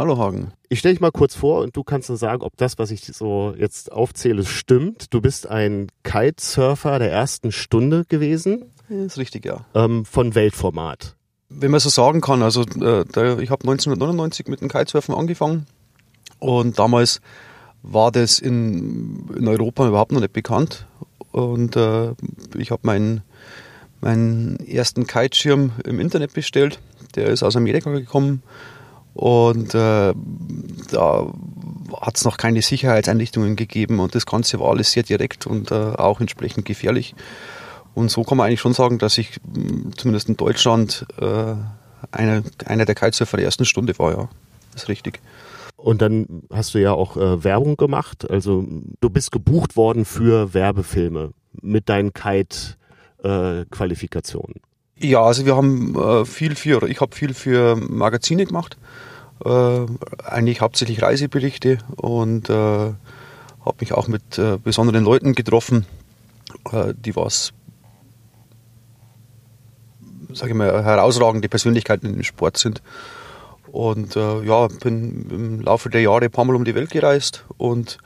Hallo Hagen. Ich stelle dich mal kurz vor und du kannst uns sagen, ob das, was ich so jetzt aufzähle, stimmt. Du bist ein Kitesurfer der ersten Stunde gewesen. Das ist richtig, ja. Ähm, von Weltformat. Wenn man so sagen kann, also äh, da, ich habe 1999 mit dem Kitesurfen angefangen und damals war das in, in Europa überhaupt noch nicht bekannt und äh, ich habe meinen, meinen ersten Kiteschirm im Internet bestellt. Der ist aus Amerika gekommen und äh, da hat es noch keine Sicherheitseinrichtungen gegeben und das Ganze war alles sehr direkt und äh, auch entsprechend gefährlich. Und so kann man eigentlich schon sagen, dass ich zumindest in Deutschland äh, einer, einer der Kitesurfer der ersten Stunde war, ja. Das ist richtig. Und dann hast du ja auch äh, Werbung gemacht. Also du bist gebucht worden für Werbefilme mit deinen Kite-Qualifikationen. Äh, ja, also wir haben äh, viel für, ich habe viel für Magazine gemacht. Äh, eigentlich hauptsächlich Reiseberichte und äh, habe mich auch mit äh, besonderen Leuten getroffen, die was sage ich mal, herausragende Persönlichkeiten im Sport sind. Und äh, ja, bin im Laufe der Jahre ein paar Mal um die Welt gereist und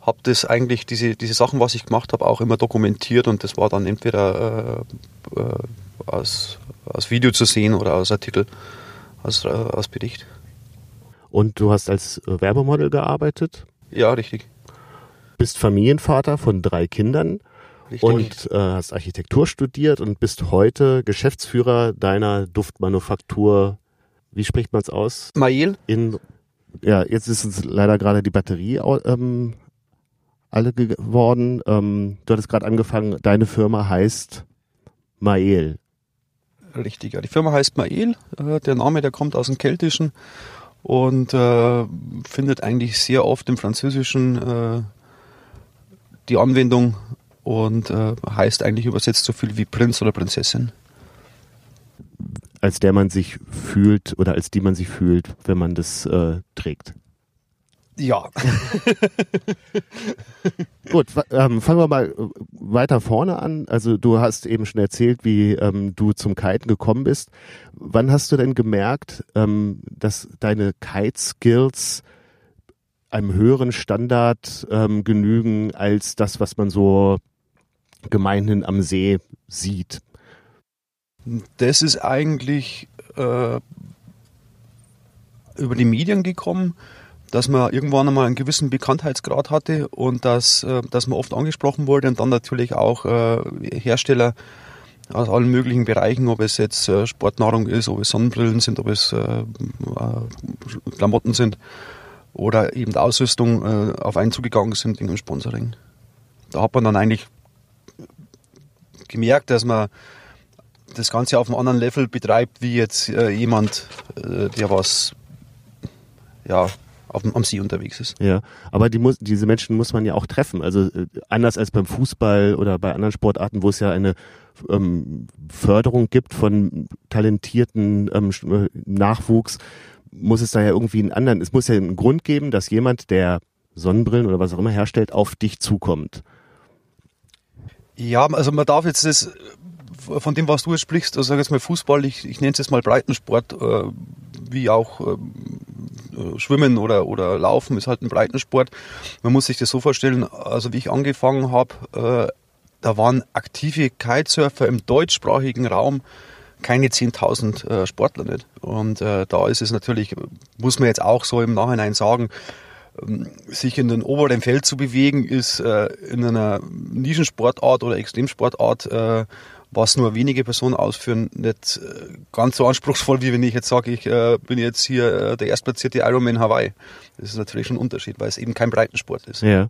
habe das eigentlich, diese, diese Sachen, was ich gemacht habe, auch immer dokumentiert und das war dann entweder äh, äh, als, als Video zu sehen oder als Artikel, als, äh, als Bericht. Und du hast als Werbemodel gearbeitet? Ja, richtig. Bist Familienvater von drei Kindern Richtig. und äh, hast Architektur studiert und bist heute Geschäftsführer deiner Duftmanufaktur. Wie spricht man es aus? Mail. In ja, jetzt ist uns leider gerade die Batterie ähm, alle geworden. Ähm, du hattest gerade angefangen, deine Firma heißt Mael. Richtig, ja. Die Firma heißt Mael. Äh, der Name, der kommt aus dem Keltischen und äh, findet eigentlich sehr oft im Französischen äh, die Anwendung und äh, heißt eigentlich übersetzt so viel wie Prinz oder Prinzessin. Als der man sich fühlt oder als die man sich fühlt, wenn man das äh, trägt. Ja. Gut, ähm, fangen wir mal äh, weiter vorne an. Also du hast eben schon erzählt, wie ähm, du zum Kiten gekommen bist. Wann hast du denn gemerkt, ähm, dass deine Kite-Skills einem höheren Standard ähm, genügen als das, was man so gemeinhin am See sieht? Das ist eigentlich äh, über die Medien gekommen, dass man irgendwann einmal einen gewissen Bekanntheitsgrad hatte und dass, äh, dass man oft angesprochen wurde und dann natürlich auch äh, Hersteller aus allen möglichen Bereichen, ob es jetzt äh, Sportnahrung ist, ob es Sonnenbrillen sind, ob es Klamotten sind oder eben Ausrüstung auf einen zugegangen sind wegen dem Sponsoring. Da hat man dann eigentlich gemerkt, dass man das Ganze auf einem anderen Level betreibt, wie jetzt jemand, der was ja, auf, am See unterwegs ist. Ja, aber die muss, diese Menschen muss man ja auch treffen. Also äh, anders als beim Fußball oder bei anderen Sportarten, wo es ja eine ähm, Förderung gibt von talentierten ähm, äh, Nachwuchs, muss es da ja irgendwie einen anderen, es muss ja einen Grund geben, dass jemand, der Sonnenbrillen oder was auch immer herstellt, auf dich zukommt. Ja, also man darf jetzt das, von dem, was du jetzt sprichst, also sag jetzt mal Fußball, ich, ich nenne es jetzt mal Breitensport, äh, wie auch äh, Schwimmen oder, oder Laufen ist halt ein Breitensport. Man muss sich das so vorstellen, also wie ich angefangen habe, äh, da waren aktive Kitesurfer im deutschsprachigen Raum keine 10.000 äh, Sportler nicht. Und äh, da ist es natürlich, muss man jetzt auch so im Nachhinein sagen, ähm, sich in den oberen Feld zu bewegen, ist äh, in einer Nischensportart oder Extremsportart, äh, was nur wenige Personen ausführen, nicht äh, ganz so anspruchsvoll, wie wenn ich jetzt sage, ich äh, bin jetzt hier äh, der erstplatzierte Ironman Hawaii. Das ist natürlich schon ein Unterschied, weil es eben kein Breitensport ist. Ja.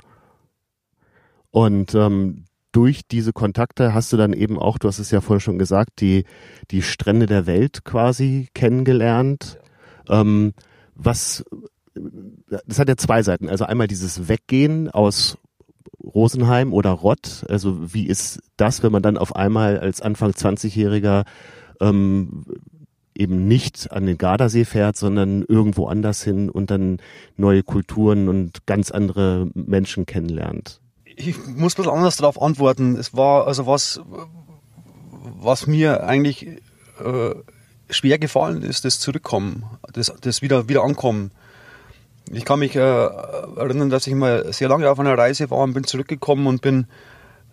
Und ähm, durch diese Kontakte hast du dann eben auch, du hast es ja vorhin schon gesagt, die, die Strände der Welt quasi kennengelernt. Ähm, was das hat ja zwei Seiten. Also einmal dieses Weggehen aus Rosenheim oder Rott? Also wie ist das, wenn man dann auf einmal als Anfang 20-Jähriger ähm, eben nicht an den Gardasee fährt, sondern irgendwo anders hin und dann neue Kulturen und ganz andere Menschen kennenlernt? Ich muss ein bisschen anders darauf antworten. Es war also was, was mir eigentlich äh, schwer gefallen ist, das Zurückkommen, das, das wieder, wieder Ankommen. Ich kann mich äh, erinnern, dass ich mal sehr lange auf einer Reise war und bin zurückgekommen und bin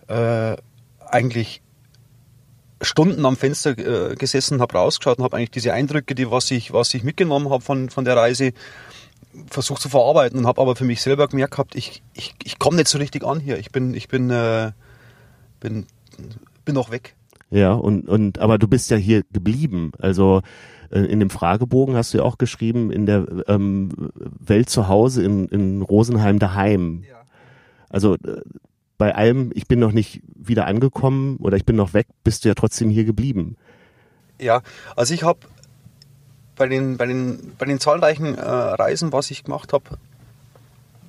äh, eigentlich Stunden am Fenster äh, gesessen, habe rausgeschaut und habe eigentlich diese Eindrücke, die was ich, was ich mitgenommen habe von, von der Reise, versucht zu verarbeiten und habe aber für mich selber gemerkt gehabt, ich, ich, ich komme nicht so richtig an hier. Ich bin, ich bin, äh, bin, bin noch weg. Ja, und, und aber du bist ja hier geblieben. Also äh, in dem Fragebogen hast du ja auch geschrieben, in der ähm, Welt zu Hause in, in Rosenheim daheim. Ja. Also äh, bei allem, ich bin noch nicht wieder angekommen oder ich bin noch weg, bist du ja trotzdem hier geblieben. Ja, also ich habe bei den, bei, den, bei den zahlreichen äh, Reisen, was ich gemacht habe,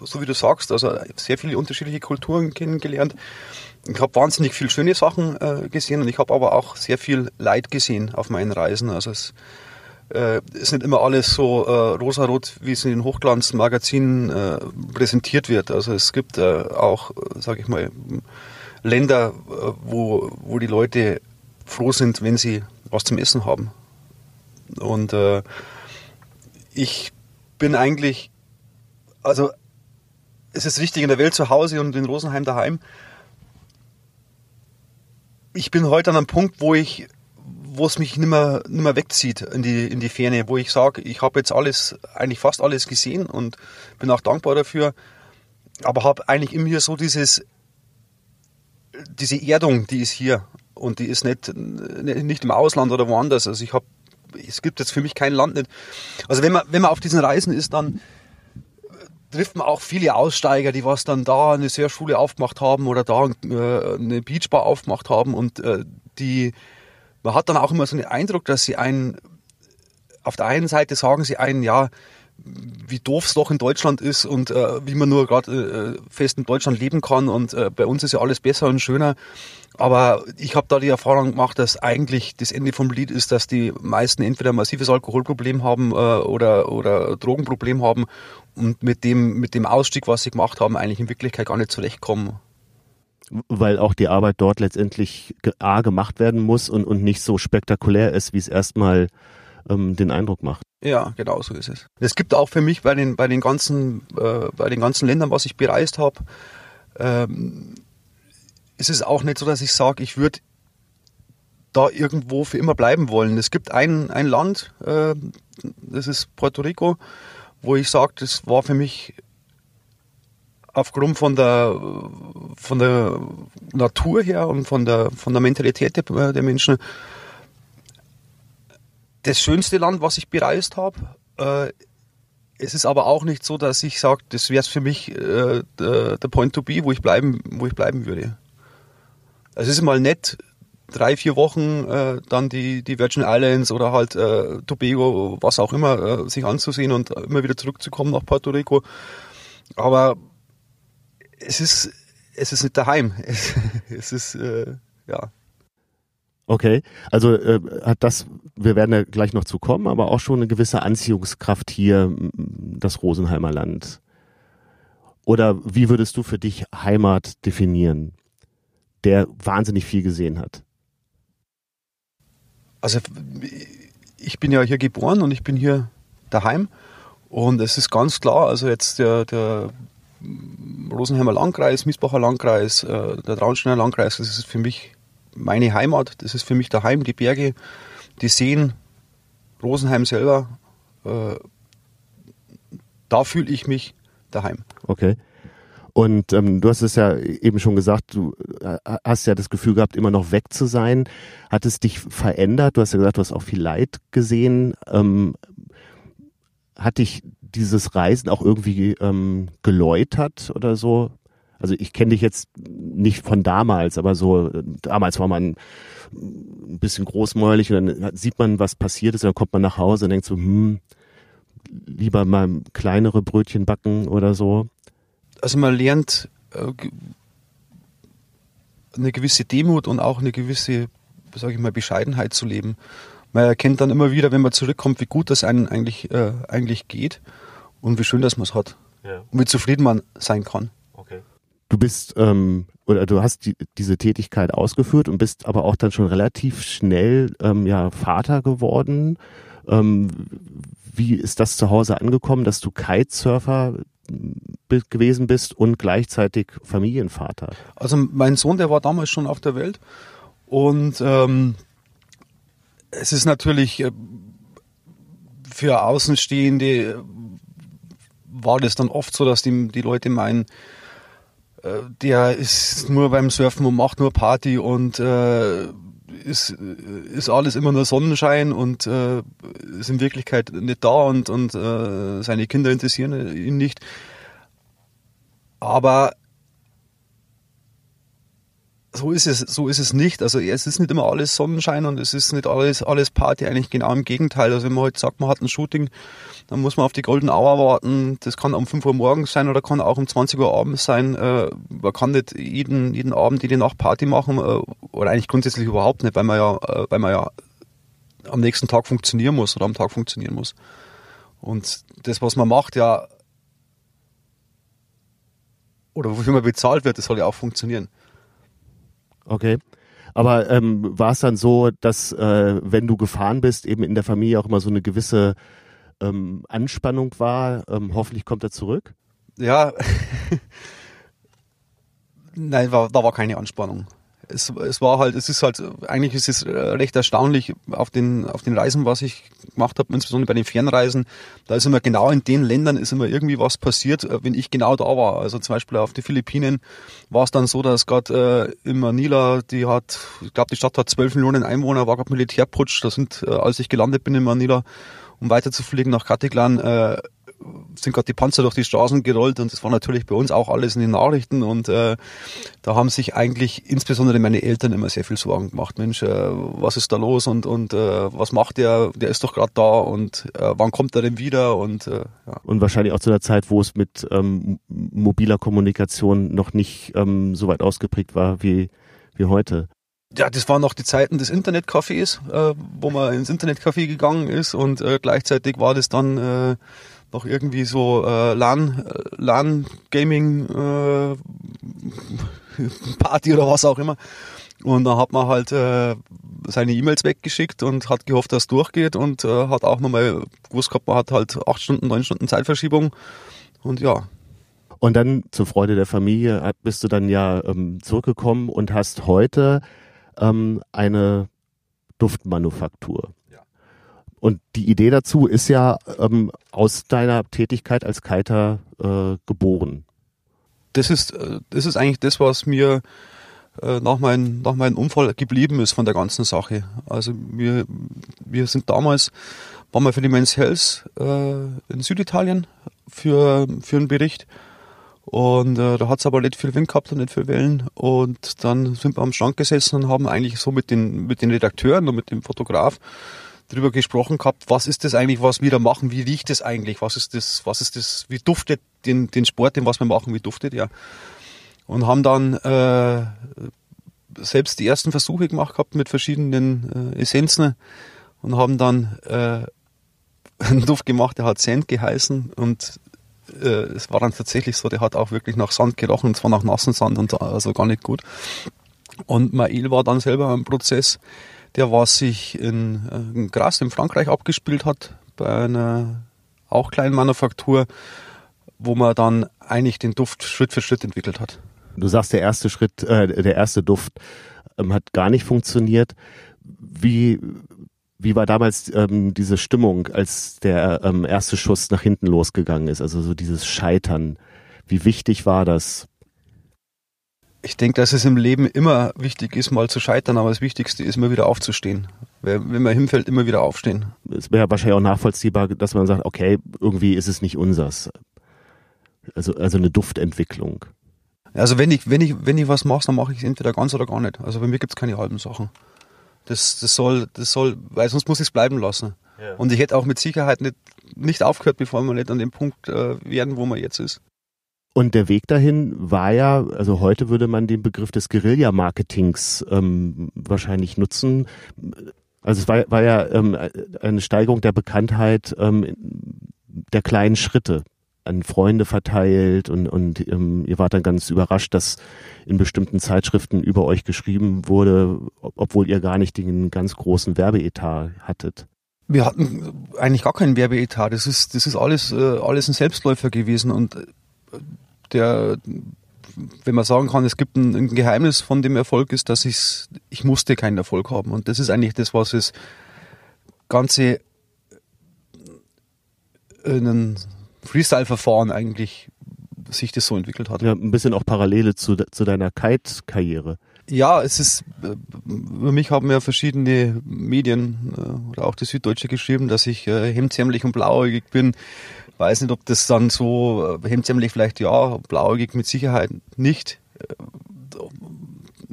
so wie du sagst, also sehr viele unterschiedliche Kulturen kennengelernt. Ich habe wahnsinnig viele schöne Sachen äh, gesehen und ich habe aber auch sehr viel Leid gesehen auf meinen Reisen. Also es äh, ist nicht immer alles so äh, rosarot, wie es in den Hochglanzmagazinen äh, präsentiert wird. Also es gibt äh, auch, sage ich mal, Länder, äh, wo, wo die Leute froh sind, wenn sie was zum Essen haben. Und äh, ich bin eigentlich, also es ist richtig in der Welt zu Hause und in Rosenheim daheim. Ich bin heute an einem Punkt, wo ich, wo es mich nimmer, nimmer wegzieht in die, in die Ferne, wo ich sage, ich habe jetzt alles, eigentlich fast alles gesehen und bin auch dankbar dafür, aber habe eigentlich immer hier so dieses, diese Erdung, die ist hier und die ist nicht, nicht im Ausland oder woanders. Also ich habe, es gibt jetzt für mich kein Land nicht. Also wenn man, wenn man auf diesen Reisen ist, dann trifft man auch viele Aussteiger, die was dann da eine Seerschule aufgemacht haben oder da äh, eine Beachbar aufgemacht haben und äh, die, man hat dann auch immer so den Eindruck, dass sie einen, auf der einen Seite sagen sie einen, ja, wie doof es doch in Deutschland ist und äh, wie man nur gerade äh, fest in Deutschland leben kann und äh, bei uns ist ja alles besser und schöner. Aber ich habe da die Erfahrung gemacht, dass eigentlich das Ende vom Lied ist, dass die meisten entweder massives Alkoholproblem haben äh, oder, oder Drogenproblem haben und mit dem, mit dem Ausstieg, was sie gemacht haben, eigentlich in Wirklichkeit gar nicht zurechtkommen. Weil auch die Arbeit dort letztendlich A gemacht werden muss und, und nicht so spektakulär ist, wie es erstmal ähm, den Eindruck macht. Ja, genau so ist es. Es gibt auch für mich bei den, bei den, ganzen, äh, bei den ganzen Ländern, was ich bereist habe, ähm, ist es auch nicht so, dass ich sage, ich würde da irgendwo für immer bleiben wollen. Es gibt ein, ein Land, äh, das ist Puerto Rico, wo ich sage, das war für mich aufgrund von der, von der Natur her und von der, von der Mentalität der, der Menschen das schönste Land, was ich bereist habe. Äh, es ist aber auch nicht so, dass ich sage, das wäre für mich äh, der, der, Point to be, wo ich bleiben, wo ich bleiben würde. Es ist mal nett, drei, vier Wochen äh, dann die, die Virgin Islands oder halt äh, Tobago, was auch immer, äh, sich anzusehen und immer wieder zurückzukommen nach Puerto Rico. Aber es ist, es ist nicht daheim. Es, es ist, äh, ja, Okay, also äh, hat das, wir werden ja gleich noch zu kommen, aber auch schon eine gewisse Anziehungskraft hier, das Rosenheimer Land. Oder wie würdest du für dich Heimat definieren, der wahnsinnig viel gesehen hat? Also ich bin ja hier geboren und ich bin hier daheim und es ist ganz klar, also jetzt der, der Rosenheimer Landkreis, Miesbacher Landkreis, äh, der Traunsteiner Landkreis, das ist für mich meine Heimat, das ist für mich daheim, die Berge, die Seen, Rosenheim selber, äh, da fühle ich mich daheim. Okay. Und ähm, du hast es ja eben schon gesagt, du äh, hast ja das Gefühl gehabt, immer noch weg zu sein. Hat es dich verändert? Du hast ja gesagt, du hast auch viel Leid gesehen. Ähm, hat dich dieses Reisen auch irgendwie ähm, geläutert oder so? Also ich kenne dich jetzt nicht von damals, aber so, damals war man ein bisschen großmäulig und dann sieht man, was passiert ist, und dann kommt man nach Hause und denkt so, hm, lieber mal kleinere Brötchen backen oder so. Also man lernt, äh, eine gewisse Demut und auch eine gewisse, sage ich mal, Bescheidenheit zu leben. Man erkennt dann immer wieder, wenn man zurückkommt, wie gut das einem eigentlich, äh, eigentlich geht und wie schön, dass man es hat. Ja. Und wie zufrieden man sein kann. Du bist ähm, oder du hast die, diese Tätigkeit ausgeführt und bist aber auch dann schon relativ schnell ähm, ja Vater geworden. Ähm, wie ist das zu Hause angekommen, dass du Kitesurfer gewesen bist und gleichzeitig Familienvater? Also mein Sohn, der war damals schon auf der Welt und ähm, es ist natürlich äh, für Außenstehende äh, war das dann oft so, dass die, die Leute meinen, äh, der ist nur beim Surfen und macht nur Party und äh, ist, ist alles immer nur Sonnenschein und äh, ist in Wirklichkeit nicht da und, und äh, seine Kinder interessieren ihn nicht. Aber so ist es, so ist es nicht. Also es ist nicht immer alles Sonnenschein und es ist nicht alles, alles Party, eigentlich genau im Gegenteil. Also wenn man heute sagt, man hat ein Shooting, dann muss man auf die Golden Hour warten. Das kann um 5 Uhr morgens sein oder kann auch um 20 Uhr abends sein. Äh, man kann nicht jeden, jeden Abend jede Nacht Party machen, äh, oder eigentlich grundsätzlich überhaupt nicht, weil man ja, äh, weil man ja am nächsten Tag funktionieren muss oder am Tag funktionieren muss. Und das, was man macht, ja, oder wofür man bezahlt wird, das soll ja auch funktionieren. Okay. Aber ähm, war es dann so, dass äh, wenn du gefahren bist, eben in der Familie auch immer so eine gewisse ähm, Anspannung war? Ähm, hoffentlich kommt er zurück? Ja. Nein, war, da war keine Anspannung es, es war halt, es ist halt, eigentlich ist es äh, recht erstaunlich auf den, auf den Reisen, was ich gemacht habe, insbesondere bei den Fernreisen. Da ist immer genau in den Ländern ist immer irgendwie was passiert, äh, wenn ich genau da war. Also zum Beispiel auf die Philippinen war es dann so, dass gerade äh, in Manila, die hat, ich glaube, die Stadt hat 12 Millionen Einwohner, war gerade Militärputsch. Da sind, äh, als ich gelandet bin in Manila, um weiterzufliegen nach Katiklan, äh, sind gerade die Panzer durch die Straßen gerollt und das war natürlich bei uns auch alles in den Nachrichten und äh, da haben sich eigentlich insbesondere meine Eltern immer sehr viel Sorgen gemacht. Mensch, äh, was ist da los und, und äh, was macht der? Der ist doch gerade da und äh, wann kommt er denn wieder? Und, äh, ja. und wahrscheinlich auch zu einer Zeit, wo es mit ähm, mobiler Kommunikation noch nicht ähm, so weit ausgeprägt war wie, wie heute. Ja, das waren noch die Zeiten des Internetcafés, äh, wo man ins Internetcafé gegangen ist und äh, gleichzeitig war das dann äh, noch irgendwie so äh, LAN, äh, LAN Gaming äh, Party oder was auch immer. Und da hat man halt äh, seine E-Mails weggeschickt und hat gehofft, dass es durchgeht und äh, hat auch nochmal gewusst gehabt, man hat halt acht Stunden, neun Stunden Zeitverschiebung. Und ja. Und dann zur Freude der Familie bist du dann ja ähm, zurückgekommen und hast heute ähm, eine Duftmanufaktur. Und die Idee dazu ist ja ähm, aus deiner Tätigkeit als Kiter äh, geboren. Das ist, äh, das ist eigentlich das, was mir äh, nach, mein, nach meinem Unfall geblieben ist von der ganzen Sache. Also wir, wir sind damals, waren wir für die Men's Health äh, in Süditalien für, für einen Bericht. Und äh, da hat es aber nicht viel Wind gehabt und nicht viel Wellen. Und dann sind wir am Strand gesessen und haben eigentlich so mit den, mit den Redakteuren und mit dem Fotograf drüber gesprochen gehabt, was ist das eigentlich, was wir da machen, wie riecht das eigentlich, was ist das, was ist das, wie duftet den, den Sport, den was wir machen, wie duftet er? Und haben dann äh, selbst die ersten Versuche gemacht gehabt mit verschiedenen äh, Essenzen und haben dann äh, einen Duft gemacht, der hat Sand geheißen und äh, es war dann tatsächlich so, der hat auch wirklich nach Sand gerochen, und zwar nach nassen Sand und also gar nicht gut. Und Mail war dann selber im Prozess, der was sich in, äh, in Gras in Frankreich abgespielt hat, bei einer auch kleinen Manufaktur, wo man dann eigentlich den Duft Schritt für Schritt entwickelt hat. Du sagst, der erste Schritt, äh, der erste Duft ähm, hat gar nicht funktioniert. Wie, wie war damals ähm, diese Stimmung, als der ähm, erste Schuss nach hinten losgegangen ist? Also so dieses Scheitern. Wie wichtig war das? Ich denke, dass es im Leben immer wichtig ist, mal zu scheitern, aber das Wichtigste ist, immer wieder aufzustehen. Wenn man hinfällt, immer wieder aufstehen. Es wäre wahrscheinlich auch nachvollziehbar, dass man sagt, okay, irgendwie ist es nicht unsers. Also, also eine Duftentwicklung. Also wenn ich, wenn ich, wenn ich was mache, dann mache ich es entweder ganz oder gar nicht. Also bei mir gibt es keine halben Sachen. Das, das soll, das soll, weil sonst muss ich es bleiben lassen. Ja. Und ich hätte auch mit Sicherheit nicht, nicht aufgehört, bevor wir nicht an dem Punkt äh, werden, wo man jetzt ist. Und der Weg dahin war ja, also heute würde man den Begriff des Guerilla-Marketings ähm, wahrscheinlich nutzen. Also es war, war ja ähm, eine Steigerung der Bekanntheit ähm, der kleinen Schritte an Freunde verteilt und, und ähm, ihr wart dann ganz überrascht, dass in bestimmten Zeitschriften über euch geschrieben wurde, obwohl ihr gar nicht den ganz großen Werbeetat hattet. Wir hatten eigentlich gar keinen Werbeetat. Das ist, das ist alles, äh, alles ein Selbstläufer gewesen und äh, der, wenn man sagen kann, es gibt ein, ein Geheimnis von dem Erfolg, ist, dass ich, ich musste keinen Erfolg haben. Und das ist eigentlich das, was es Ganze in ein Freestyle-Verfahren eigentlich sich das so entwickelt hat. Ja, ein bisschen auch Parallele zu, zu deiner Kite-Karriere. Ja, es ist, äh, über mich haben ja verschiedene Medien äh, oder auch die Süddeutsche geschrieben, dass ich äh, hemdsärmlich und blauäugig bin. Weiß nicht, ob das dann so, hemdsärmlich vielleicht ja, blauäugig mit Sicherheit nicht.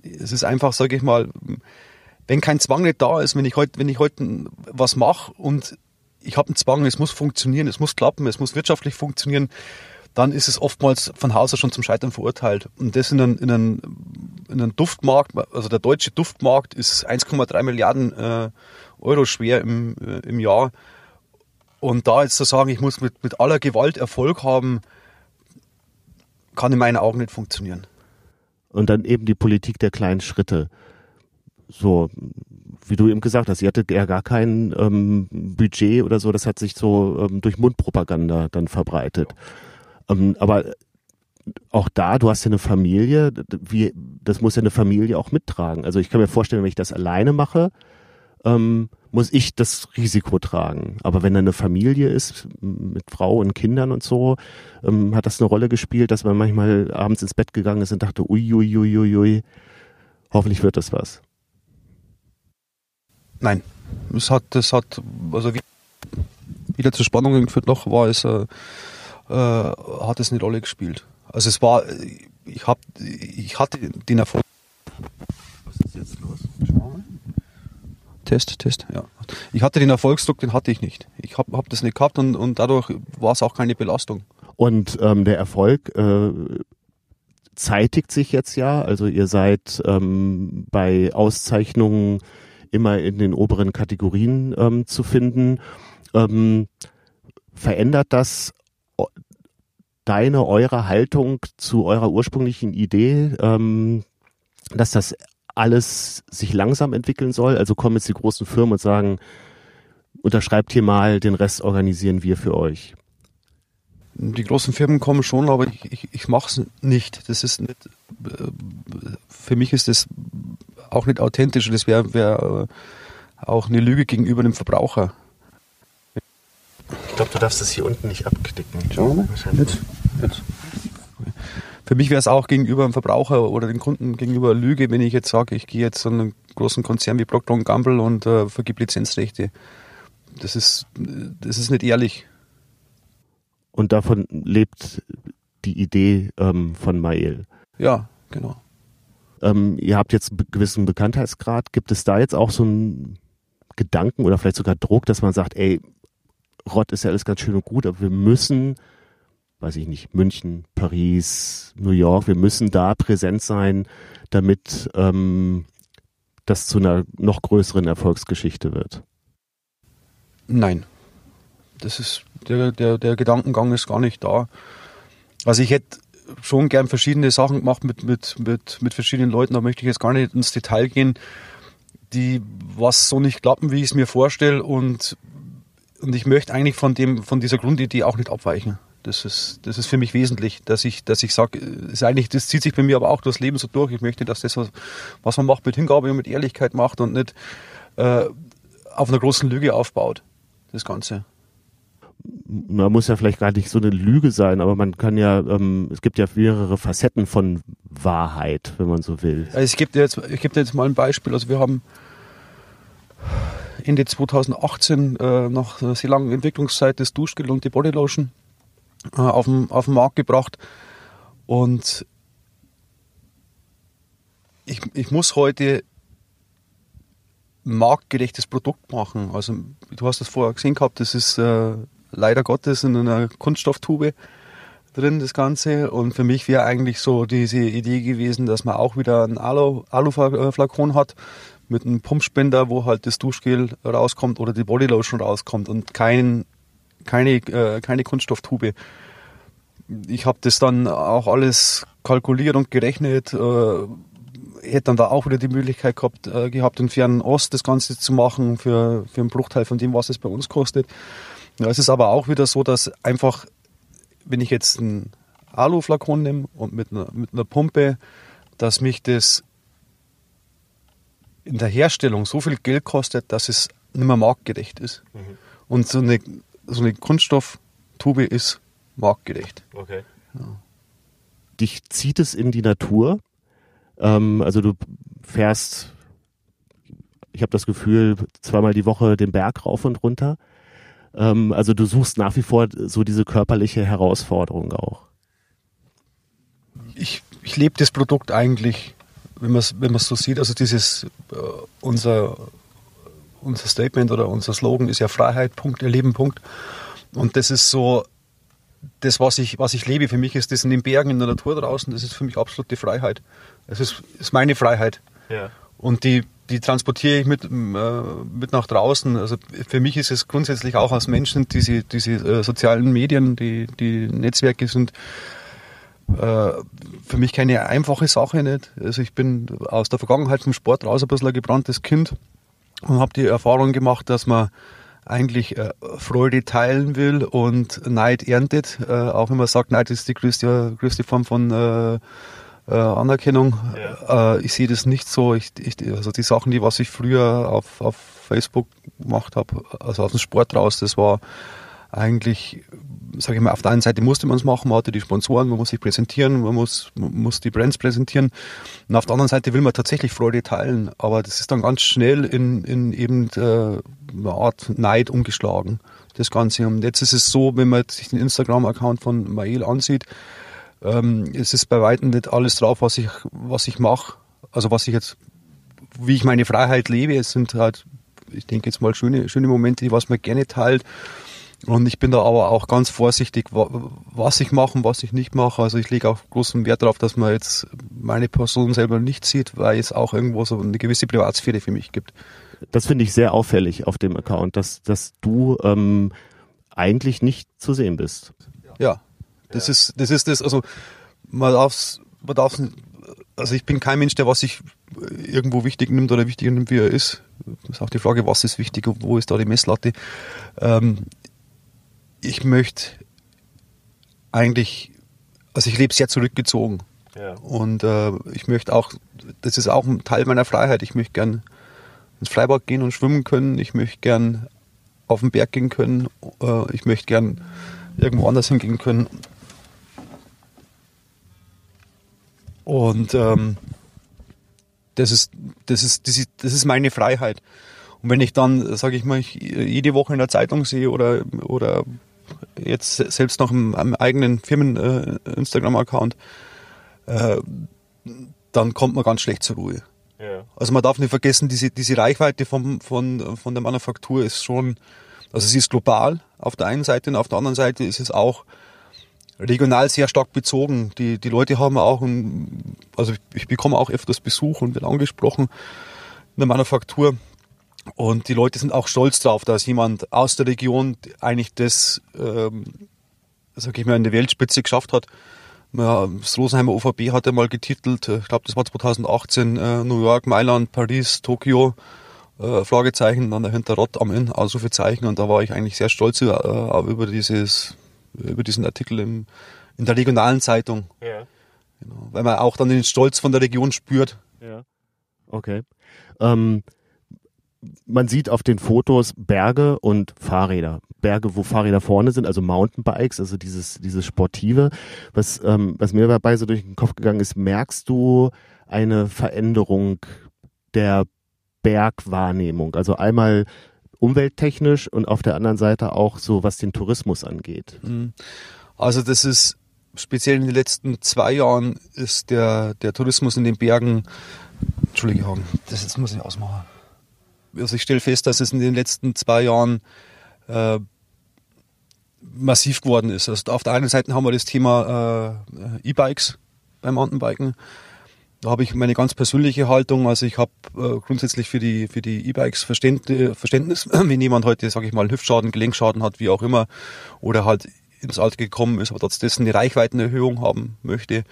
Es ist einfach, sage ich mal, wenn kein Zwang nicht da ist, wenn ich heute, wenn ich heute was mache und ich habe einen Zwang, es muss funktionieren, es muss klappen, es muss wirtschaftlich funktionieren, dann ist es oftmals von Haus aus schon zum Scheitern verurteilt. Und das in einem, in einem, in einem Duftmarkt, also der deutsche Duftmarkt ist 1,3 Milliarden äh, Euro schwer im, äh, im Jahr. Und da jetzt zu sagen, ich muss mit, mit aller Gewalt Erfolg haben, kann in meinen Augen nicht funktionieren. Und dann eben die Politik der kleinen Schritte. So, wie du eben gesagt hast, ihr hattet ja gar kein ähm, Budget oder so, das hat sich so ähm, durch Mundpropaganda dann verbreitet. Ja. Ähm, aber auch da, du hast ja eine Familie, wie, das muss ja eine Familie auch mittragen. Also ich kann mir vorstellen, wenn ich das alleine mache, ähm, muss ich das Risiko tragen. Aber wenn da eine Familie ist, mit Frau und Kindern und so, ähm, hat das eine Rolle gespielt, dass man manchmal abends ins Bett gegangen ist und dachte, uiuiuiui, ui, ui, ui, hoffentlich wird das was. Nein, es hat, das hat, also wieder zur Spannung geführt noch, war es, äh, äh, hat es eine Rolle gespielt. Also es war, ich hab, ich hatte den Erfolg. Was ist jetzt los? Test, Test, ja. Ich hatte den Erfolgsdruck, den hatte ich nicht. Ich habe hab das nicht gehabt und, und dadurch war es auch keine Belastung. Und ähm, der Erfolg äh, zeitigt sich jetzt ja. Also ihr seid ähm, bei Auszeichnungen immer in den oberen Kategorien ähm, zu finden. Ähm, verändert das deine, eure Haltung zu eurer ursprünglichen Idee, ähm, dass das alles sich langsam entwickeln soll? Also kommen jetzt die großen Firmen und sagen, unterschreibt hier mal, den Rest organisieren wir für euch. Die großen Firmen kommen schon, aber ich, ich, ich mache es nicht. Das ist nicht, äh, für mich ist das auch nicht authentisch. Das wäre wär äh, auch eine Lüge gegenüber dem Verbraucher. Ich glaube, du darfst das hier unten nicht abknicken. Schauen wir mal. Jetzt. Jetzt. Für mich wäre es auch gegenüber dem Verbraucher oder den Kunden gegenüber Lüge, wenn ich jetzt sage, ich gehe jetzt zu einem großen Konzern wie Procter Gamble und äh, vergib Lizenzrechte. Das ist, das ist nicht ehrlich. Und davon lebt die Idee ähm, von Mael. Ja, genau. Ähm, ihr habt jetzt einen gewissen Bekanntheitsgrad. Gibt es da jetzt auch so einen Gedanken oder vielleicht sogar Druck, dass man sagt, ey, Rott ist ja alles ganz schön und gut, aber wir müssen, weiß ich nicht, München, Paris, New York, wir müssen da präsent sein, damit ähm, das zu einer noch größeren Erfolgsgeschichte wird? Nein. Das ist, der, der, der Gedankengang ist gar nicht da. Also ich hätte schon gern verschiedene Sachen gemacht mit, mit, mit, mit verschiedenen Leuten, da möchte ich jetzt gar nicht ins Detail gehen, die was so nicht klappen, wie ich es mir vorstelle und und ich möchte eigentlich von dem, von dieser Grundidee auch nicht abweichen. Das ist, das ist für mich wesentlich, dass ich, dass ich sage, ist eigentlich, das zieht sich bei mir aber auch durchs Leben so durch. Ich möchte, dass das, was, man macht, mit Hingabe und mit Ehrlichkeit macht und nicht äh, auf einer großen Lüge aufbaut. Das Ganze. Man muss ja vielleicht gar nicht so eine Lüge sein, aber man kann ja, ähm, es gibt ja mehrere Facetten von Wahrheit, wenn man so will. Also ich gebe dir jetzt, ich gebe dir jetzt mal ein Beispiel. Also wir haben Ende 2018 äh, nach sehr langen Entwicklungszeit das Duschgel und die Bodylotion äh, auf, den, auf den Markt gebracht. Und ich, ich muss heute marktgerechtes Produkt machen. Also du hast das vorher gesehen gehabt, das ist äh, leider Gottes in einer Kunststofftube. drin, das Ganze. Und für mich wäre eigentlich so diese Idee gewesen, dass man auch wieder einen Alu, Alu-Flakon hat mit einem Pumpspender, wo halt das Duschgel rauskommt oder die Bodylotion rauskommt und kein, keine, äh, keine Kunststofftube. Ich habe das dann auch alles kalkuliert und gerechnet. Äh, hätte dann da auch wieder die Möglichkeit gehabt, äh, gehabt in Fernen Ost das Ganze zu machen für, für einen Bruchteil von dem, was es bei uns kostet. Ja, es ist aber auch wieder so, dass einfach, wenn ich jetzt einen Aluflakon nehme und mit einer, mit einer Pumpe, dass mich das in der Herstellung so viel Geld kostet, dass es nicht mehr marktgerecht ist. Mhm. Und so eine, so eine Kunststofftube ist marktgerecht. Okay. Ja. Dich zieht es in die Natur? Ähm, also du fährst, ich habe das Gefühl, zweimal die Woche den Berg rauf und runter. Ähm, also du suchst nach wie vor so diese körperliche Herausforderung auch. Ich, ich lebe das Produkt eigentlich, wenn man es wenn so sieht, also dieses, äh, unser, unser Statement oder unser Slogan ist ja Freiheit, Punkt, Erleben, Punkt. Und das ist so, das, was ich, was ich lebe, für mich ist das in den Bergen, in der Natur draußen, das ist für mich absolute Freiheit. Es ist, ist meine Freiheit. Ja. Und die, die transportiere ich mit, äh, mit nach draußen. Also für mich ist es grundsätzlich auch als Menschen, diese, diese äh, sozialen Medien, die, die Netzwerke sind äh, für mich keine einfache Sache nicht. Also ich bin aus der Vergangenheit vom Sport raus ein bisschen ein gebranntes Kind und habe die Erfahrung gemacht, dass man eigentlich äh, Freude teilen will und Neid erntet. Äh, auch wenn man sagt, Neid ist die größte, größte Form von äh, äh, Anerkennung. Ja. Äh, ich sehe das nicht so. Ich, ich, also die Sachen, die was ich früher auf, auf Facebook gemacht habe, also aus dem Sport raus, das war eigentlich, sage ich mal, auf der einen Seite musste man es machen, man hatte die Sponsoren, man muss sich präsentieren, man muss, man muss die Brands präsentieren. Und auf der anderen Seite will man tatsächlich Freude teilen, aber das ist dann ganz schnell in, in eben eine Art Neid umgeschlagen, das Ganze. Und jetzt ist es so, wenn man sich den Instagram-Account von Mael ansieht, ähm, es ist bei weitem nicht alles drauf, was ich, was ich mache. Also was ich jetzt, wie ich meine Freiheit lebe. Es sind halt, ich denke jetzt mal schöne, schöne Momente, die was man gerne teilt. Und ich bin da aber auch ganz vorsichtig, was ich mache und was ich nicht mache. Also ich lege auch großen Wert darauf, dass man jetzt meine Person selber nicht sieht, weil es auch irgendwo so eine gewisse Privatsphäre für mich gibt. Das finde ich sehr auffällig auf dem Account, dass, dass du ähm, eigentlich nicht zu sehen bist. Ja, das ja. ist, das ist das, also man darf man darf's also ich bin kein Mensch, der was sich irgendwo wichtig nimmt oder wichtiger nimmt, wie er ist. Das ist auch die Frage, was ist wichtig und wo ist da die Messlatte. Ähm, ich möchte eigentlich, also ich lebe sehr zurückgezogen. Ja. Und äh, ich möchte auch, das ist auch ein Teil meiner Freiheit. Ich möchte gern ins Freibad gehen und schwimmen können. Ich möchte gern auf den Berg gehen können. Äh, ich möchte gern irgendwo anders hingehen können. Und ähm, das, ist, das, ist, das, ist, das ist meine Freiheit. Und wenn ich dann, sage ich mal, ich jede Woche in der Zeitung sehe oder, oder jetzt selbst noch im, im eigenen Firmen-Instagram-Account, äh, äh, dann kommt man ganz schlecht zur Ruhe. Ja. Also man darf nicht vergessen, diese, diese Reichweite vom, von, von der Manufaktur ist schon, also sie ist global auf der einen Seite und auf der anderen Seite ist es auch regional sehr stark bezogen. Die, die Leute haben auch, ein, also ich, ich bekomme auch öfters Besuch und werde angesprochen in der Manufaktur. Und die Leute sind auch stolz darauf, dass jemand aus der Region eigentlich das, ähm, sag ich mal, in der Weltspitze geschafft hat. Das Rosenheimer OVB hat er mal getitelt, ich glaube, das war 2018, äh, New York, Mailand, Paris, Tokio, äh, Fragezeichen, dann dahinter Rott am Inn, Ausrufezeichen. Und da war ich eigentlich sehr stolz äh, über dieses über diesen Artikel im, in der regionalen Zeitung. Ja. Genau, weil man auch dann den Stolz von der Region spürt. Ja. Okay. Ähm, man sieht auf den Fotos Berge und Fahrräder. Berge, wo Fahrräder vorne sind, also Mountainbikes, also dieses, dieses Sportive. Was, ähm, was mir dabei so durch den Kopf gegangen ist, merkst du eine Veränderung der Bergwahrnehmung? Also einmal umwelttechnisch und auf der anderen Seite auch so, was den Tourismus angeht? Mhm. Also das ist speziell in den letzten zwei Jahren ist der, der Tourismus in den Bergen, Entschuldigung, das jetzt muss ich ausmachen. Also ich stelle fest, dass es in den letzten zwei Jahren äh, massiv geworden ist. Also auf der einen Seite haben wir das Thema äh, E-Bikes beim Mountainbiken. Da habe ich meine ganz persönliche Haltung. Also ich habe äh, grundsätzlich für die für die E-Bikes Verständnis, wenn jemand heute, sage ich mal, Hüftschaden, Gelenkschaden hat, wie auch immer, oder halt ins Alter gekommen ist, aber trotz dessen eine Reichweitenerhöhung haben möchte.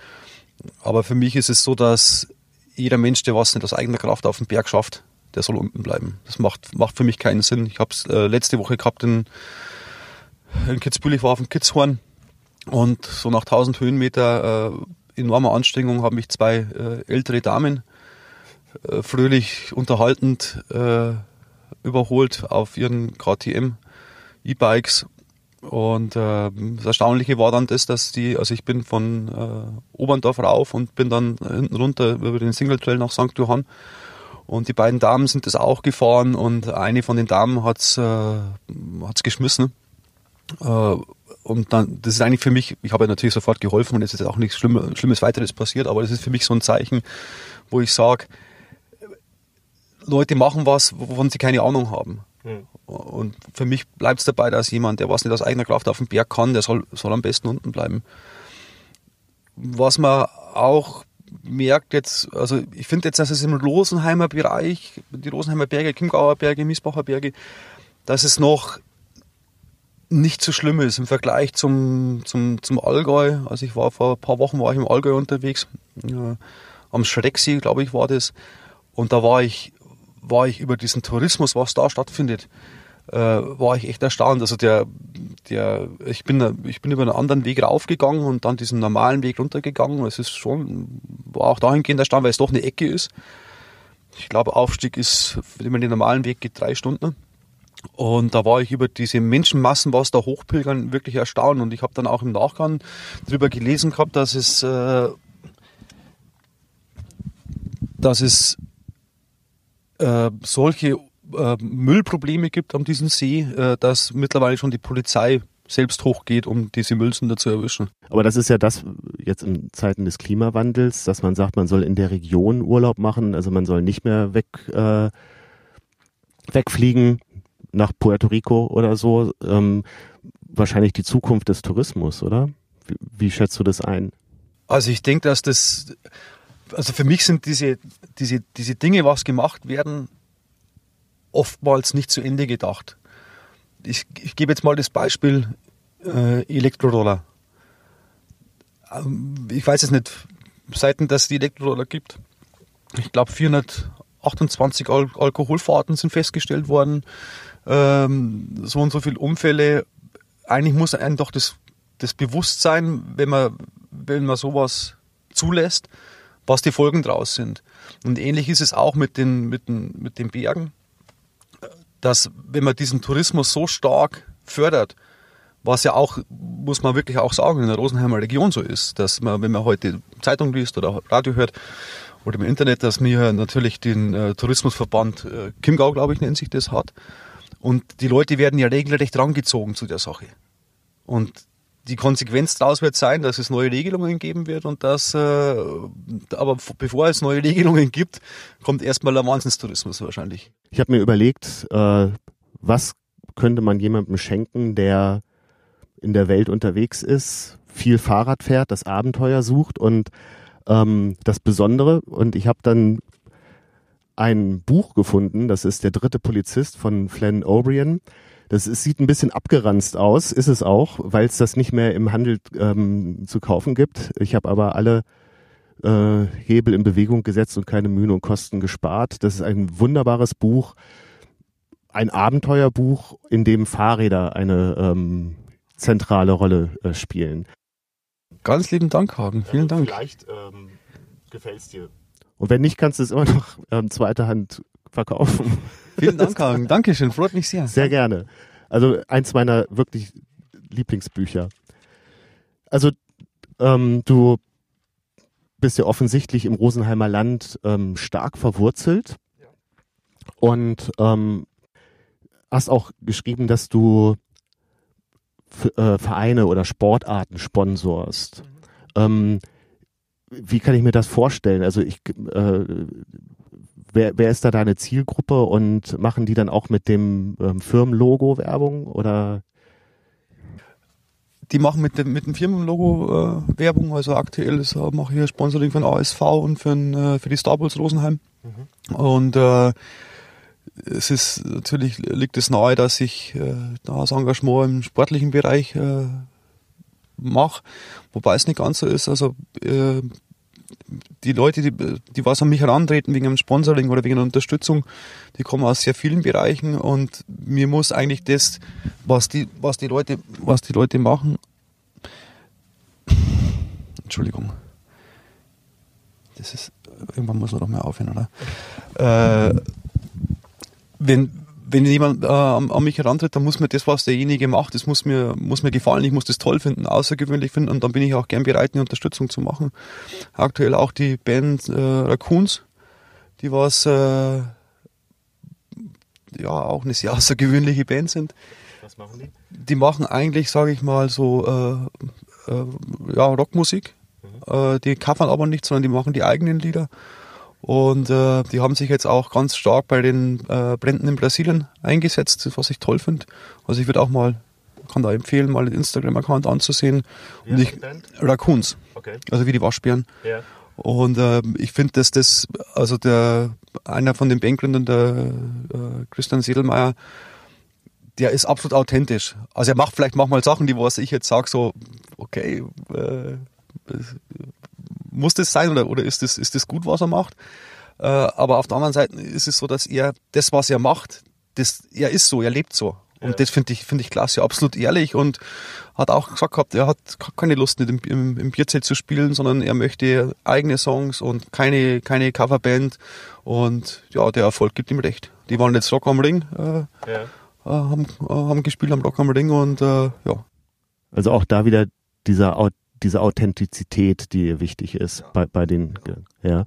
Aber für mich ist es so, dass jeder Mensch, der was nicht aus eigener Kraft auf den Berg schafft, der soll unten bleiben. Das macht, macht für mich keinen Sinn. Ich habe es äh, letzte Woche gehabt in, in Kitzbühel, ich war auf dem Kitzhorn und so nach 1000 Höhenmeter äh, enormer Anstrengung haben mich zwei äh, ältere Damen äh, fröhlich unterhaltend äh, überholt auf ihren KTM E-Bikes und äh, das Erstaunliche war dann das, dass die, also ich bin von äh, Oberndorf rauf und bin dann hinten runter über den Single Trail nach St. Johann. Und die beiden Damen sind das auch gefahren und eine von den Damen hat's äh, hat's geschmissen. Äh, und dann, das ist eigentlich für mich, ich habe ja natürlich sofort geholfen und es ist auch nichts Schlimmes, Schlimmes weiteres passiert, aber das ist für mich so ein Zeichen, wo ich sage, Leute machen was, wovon sie keine Ahnung haben. Hm. Und für mich bleibt es dabei, dass jemand, der was nicht aus eigener Kraft auf den Berg kann, der soll, soll am besten unten bleiben. Was man auch merkt jetzt, also ich finde jetzt, dass es im Rosenheimer Bereich, die Rosenheimer Berge, Chiemgauer Berge, Miesbacher Berge, dass es noch nicht so schlimm ist im Vergleich zum, zum, zum Allgäu. Also ich war vor ein paar Wochen war ich im Allgäu unterwegs, ja, am Schrecksee, glaube ich, war das. Und da war ich war ich über diesen Tourismus, was da stattfindet, äh, war ich echt erstaunt. Also der, der, ich bin, ich bin über einen anderen Weg raufgegangen und dann diesen normalen Weg runtergegangen. Es ist schon, war auch dahingehend erstaunt, weil es doch eine Ecke ist. Ich glaube, Aufstieg ist, wenn man den normalen Weg geht, drei Stunden. Und da war ich über diese Menschenmassen, was da hochpilgern, wirklich erstaunt. Und ich habe dann auch im Nachgang darüber gelesen gehabt, dass es, äh, dass es äh, solche äh, Müllprobleme gibt an diesem See, äh, dass mittlerweile schon die Polizei selbst hochgeht, um diese Müllsünder zu erwischen. Aber das ist ja das jetzt in Zeiten des Klimawandels, dass man sagt, man soll in der Region Urlaub machen, also man soll nicht mehr weg äh, wegfliegen nach Puerto Rico oder so. Ähm, wahrscheinlich die Zukunft des Tourismus, oder? Wie, wie schätzt du das ein? Also ich denke, dass das also für mich sind diese, diese, diese Dinge, was gemacht werden, oftmals nicht zu Ende gedacht. Ich, ich gebe jetzt mal das Beispiel äh, Elektroroller. Ähm, ich weiß es nicht, seitdem dass es die Elektroroller gibt. Ich glaube 428 Al Alkoholfahrten sind festgestellt worden. Ähm, so und so viele Unfälle. Eigentlich muss einem doch das, das Bewusstsein, wenn man, wenn man sowas zulässt, was die Folgen draus sind. Und ähnlich ist es auch mit den, mit den, mit den Bergen, dass wenn man diesen Tourismus so stark fördert, was ja auch, muss man wirklich auch sagen, in der Rosenheimer Region so ist, dass man, wenn man heute Zeitung liest oder Radio hört oder im Internet, dass wir natürlich den äh, Tourismusverband äh, Chiemgau, glaube ich, nennt sich das, hat. Und die Leute werden ja regelrecht rangezogen zu der Sache. Und die Konsequenz daraus wird sein, dass es neue Regelungen geben wird und dass, äh, aber bevor es neue Regelungen gibt, kommt erstmal der Wahnsinnstourismus wahrscheinlich. Ich habe mir überlegt, äh, was könnte man jemandem schenken, der in der Welt unterwegs ist, viel Fahrrad fährt, das Abenteuer sucht und ähm, das Besondere. Und ich habe dann ein Buch gefunden, das ist Der dritte Polizist von Flann O'Brien. Das ist, sieht ein bisschen abgeranzt aus, ist es auch, weil es das nicht mehr im Handel ähm, zu kaufen gibt. Ich habe aber alle äh, Hebel in Bewegung gesetzt und keine Mühen und Kosten gespart. Das ist ein wunderbares Buch, ein Abenteuerbuch, in dem Fahrräder eine ähm, zentrale Rolle äh, spielen. Ganz lieben Dank, Hagen. Vielen ja, Dank. Vielleicht ähm, gefällt es dir. Und wenn nicht, kannst du es immer noch ähm, zweiter Hand verkaufen. Vielen Dank, Hagen. Dankeschön, freut mich sehr. Sehr gerne. Also eins meiner wirklich Lieblingsbücher. Also ähm, du bist ja offensichtlich im Rosenheimer Land ähm, stark verwurzelt und ähm, hast auch geschrieben, dass du äh, Vereine oder Sportarten sponsorst. Mhm. Ähm, wie kann ich mir das vorstellen? Also ich äh, wer, wer ist da deine Zielgruppe und machen die dann auch mit dem ähm, Firmenlogo Werbung oder? die machen mit dem, mit dem Firmenlogo äh, Werbung. Also aktuell ist, äh, mache ich hier Sponsoring von ASV und für, äh, für die Star Wars Rosenheim. Mhm. Und äh, es ist natürlich liegt es nahe, dass ich äh, das Engagement im sportlichen Bereich äh, mache, wobei es nicht ganz so ist. Also äh, die Leute, die, die was an mich herantreten wegen einem Sponsoring oder wegen einer Unterstützung, die kommen aus sehr vielen Bereichen und mir muss eigentlich das, was die, was die Leute, was die Leute machen, Entschuldigung, das ist, irgendwann muss man doch mal aufhören, oder? Äh, wenn, wenn jemand äh, an, an, mich herantritt, dann muss mir das, was derjenige macht, das muss mir, muss mir gefallen, ich muss das toll finden, außergewöhnlich finden und dann bin ich auch gern bereit, eine Unterstützung zu machen. Aktuell auch die Band äh, Raccoons, die was äh, ja auch eine sehr außergewöhnliche Band sind. Was machen die? Die machen eigentlich, sage ich mal, so äh, äh, ja, Rockmusik. Mhm. Äh, die covern aber nicht, sondern die machen die eigenen Lieder. Und äh, die haben sich jetzt auch ganz stark bei den äh, Bränden in Brasilien eingesetzt, was ich toll finde. Also ich würde auch mal, kann da empfehlen, mal den Instagram-Account anzusehen. Wie und ich, Raccoons. Okay. Also wie die Waschbären. Ja. Und äh, ich finde, dass das, also der einer von den Bandgründern, der äh, Christian Sedelmeier, der ist absolut authentisch. Also er macht vielleicht manchmal Sachen, die was ich jetzt sage, so, okay, äh, muss das sein oder, oder ist, das, ist das gut, was er macht? Äh, aber auf der anderen Seite ist es so, dass er das, was er macht, das, er ist so, er lebt so. Und ja. das finde ich, finde ich klasse, absolut ehrlich und hat auch gesagt gehabt, er hat keine Lust, nicht im, im, im Bierzelt zu spielen, sondern er möchte eigene Songs und keine, keine Coverband. Und ja, der Erfolg gibt ihm recht. Die waren jetzt Rock am Ring, äh, ja. äh, haben, äh, haben gespielt am Rock am Ring und äh, ja. Also auch da wieder dieser diese Authentizität, die wichtig ist ja. bei, bei den, ja.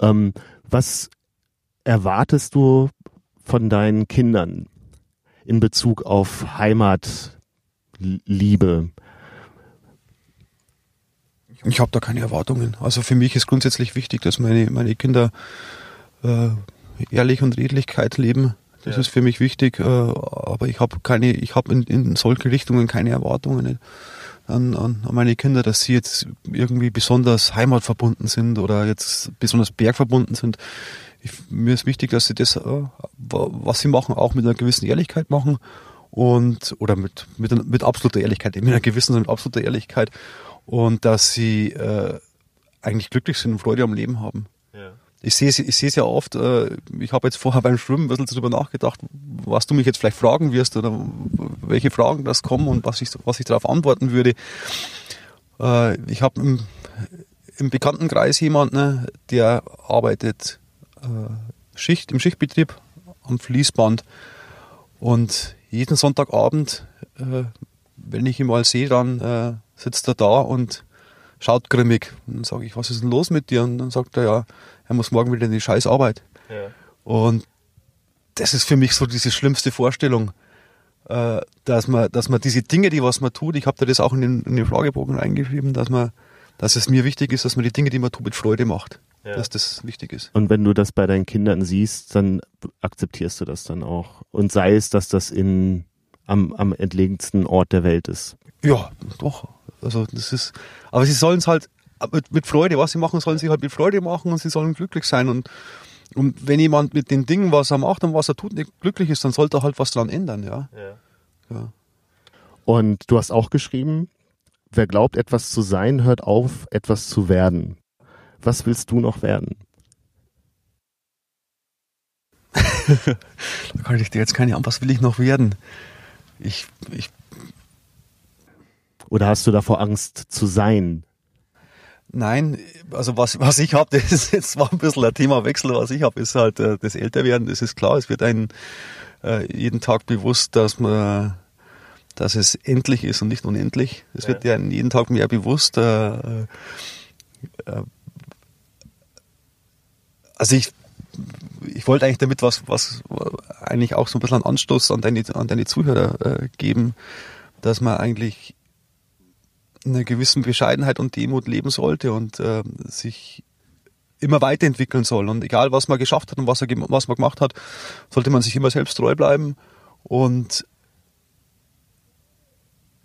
Ähm, was erwartest du von deinen Kindern in Bezug auf Heimatliebe? Ich habe da keine Erwartungen. Also für mich ist grundsätzlich wichtig, dass meine, meine Kinder äh, Ehrlich und Redlichkeit leben. Das ja. ist für mich wichtig, äh, aber ich habe keine, ich habe in, in solche Richtungen keine Erwartungen an, an, an meine Kinder, dass sie jetzt irgendwie besonders heimatverbunden sind oder jetzt besonders bergverbunden sind. Ich, mir ist wichtig, dass sie das, äh, was sie machen, auch mit einer gewissen Ehrlichkeit machen und oder mit, mit, mit absoluter Ehrlichkeit, mit einer gewissen mit absoluter Ehrlichkeit und dass sie äh, eigentlich glücklich sind und Freude am Leben haben ich sehe es ich sehe ja oft, äh, ich habe jetzt vorher beim Schwimmen ein bisschen darüber nachgedacht, was du mich jetzt vielleicht fragen wirst oder welche Fragen das kommen und was ich, was ich darauf antworten würde. Äh, ich habe im, im Bekanntenkreis jemanden, der arbeitet äh, Schicht im Schichtbetrieb am Fließband und jeden Sonntagabend, wenn ich ihn mal sehe, dann sitzt er da und schaut grimmig. Und dann sage ich, was ist denn los mit dir? Und dann sagt er, ja, er muss morgen wieder in die scheiß Arbeit. Ja. Und das ist für mich so diese schlimmste Vorstellung, äh, dass man, dass man diese Dinge, die was man tut, ich habe da das auch in den, in den Fragebogen reingeschrieben, dass man, dass es mir wichtig ist, dass man die Dinge, die man tut, mit Freude macht. Ja. Dass das wichtig ist. Und wenn du das bei deinen Kindern siehst, dann akzeptierst du das dann auch. Und sei es, dass das in, am, am entlegensten Ort der Welt ist. Ja, doch. Also das ist, aber sie sollen es halt mit, mit Freude, was sie machen, sollen sie halt mit Freude machen und sie sollen glücklich sein. Und, und wenn jemand mit den Dingen, was er macht und was er tut, nicht glücklich ist, dann sollte er halt was dran ändern, ja. ja. ja. Und du hast auch geschrieben, wer glaubt, etwas zu sein, hört auf, etwas zu werden. Was willst du noch werden? da kann ich dir jetzt keine Ahnung, was will ich noch werden? Ich, ich. Oder hast du davor Angst zu sein? Nein, also was, was ich habe, das ist jetzt zwar ein bisschen ein Themawechsel, was ich habe, ist halt äh, das Älterwerden, das ist klar, es wird einem äh, jeden Tag bewusst, dass man dass es endlich ist und nicht unendlich. Es ja. wird ja jeden Tag mehr bewusst. Äh, äh, also ich, ich wollte eigentlich damit was, was eigentlich auch so ein bisschen einen Anstoß an deine, an deine Zuhörer äh, geben, dass man eigentlich einer gewissen Bescheidenheit und Demut leben sollte und äh, sich immer weiterentwickeln soll. Und egal, was man geschafft hat und was, er, was man gemacht hat, sollte man sich immer selbst treu bleiben und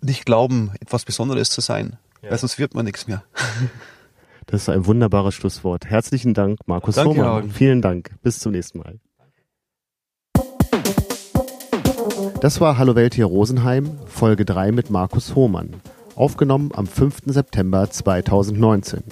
nicht glauben, etwas Besonderes zu sein, ja. weil sonst wird man nichts mehr. Das ist ein wunderbares Schlusswort. Herzlichen Dank, Markus Danke, Hohmann. Vielen Dank. Bis zum nächsten Mal. Das war Hallo Welt hier Rosenheim, Folge 3 mit Markus Hohmann. Aufgenommen am 5. September 2019.